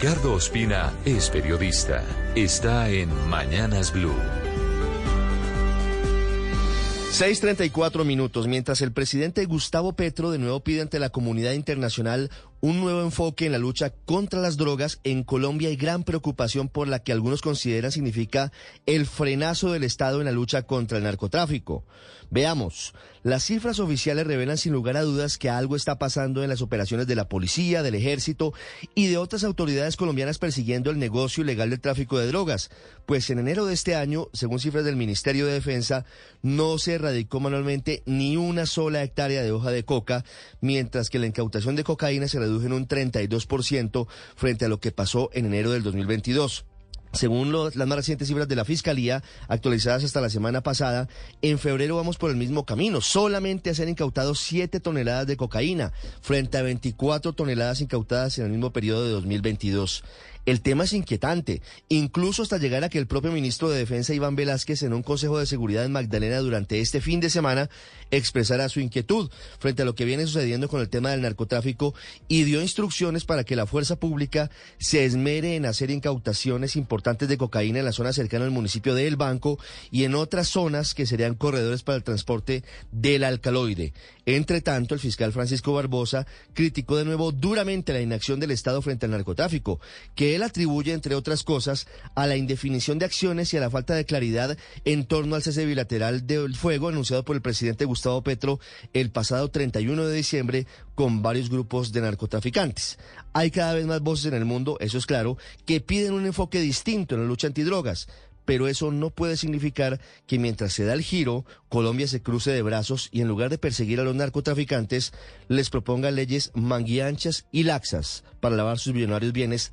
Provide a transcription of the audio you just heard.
Ricardo Ospina es periodista. Está en Mañanas Blue. 6.34 minutos. Mientras el presidente Gustavo Petro de nuevo pide ante la comunidad internacional un nuevo enfoque en la lucha contra las drogas, en Colombia hay gran preocupación por la que algunos consideran significa el frenazo del Estado en la lucha contra el narcotráfico. Veamos, las cifras oficiales revelan sin lugar a dudas que algo está pasando en las operaciones de la policía, del ejército y de otras autoridades colombianas persiguiendo el negocio ilegal del tráfico de drogas. Pues en enero de este año, según cifras del Ministerio de Defensa, no se erradicó manualmente ni una sola hectárea de hoja de coca, mientras que la incautación de cocaína se redujo en un 32% frente a lo que pasó en enero del 2022. Según las más recientes cifras de la Fiscalía, actualizadas hasta la semana pasada, en febrero vamos por el mismo camino. Solamente a ser incautados 7 toneladas de cocaína, frente a 24 toneladas incautadas en el mismo periodo de 2022. El tema es inquietante, incluso hasta llegar a que el propio ministro de Defensa, Iván Velázquez, en un Consejo de Seguridad en Magdalena durante este fin de semana, expresara su inquietud frente a lo que viene sucediendo con el tema del narcotráfico y dio instrucciones para que la fuerza pública se esmere en hacer incautaciones importantes de cocaína en la zona cercana al municipio de El Banco y en otras zonas que serían corredores para el transporte del alcaloide. Entre tanto, el fiscal Francisco Barbosa criticó de nuevo duramente la inacción del Estado frente al narcotráfico, que él atribuye, entre otras cosas, a la indefinición de acciones y a la falta de claridad en torno al cese bilateral del fuego anunciado por el presidente Gustavo Petro el pasado 31 de diciembre con varios grupos de narcotraficantes. Hay cada vez más voces en el mundo, eso es claro, que piden un enfoque distinto en la lucha antidrogas pero eso no puede significar que mientras se da el giro, Colombia se cruce de brazos y en lugar de perseguir a los narcotraficantes, les proponga leyes manguianchas y laxas para lavar sus millonarios bienes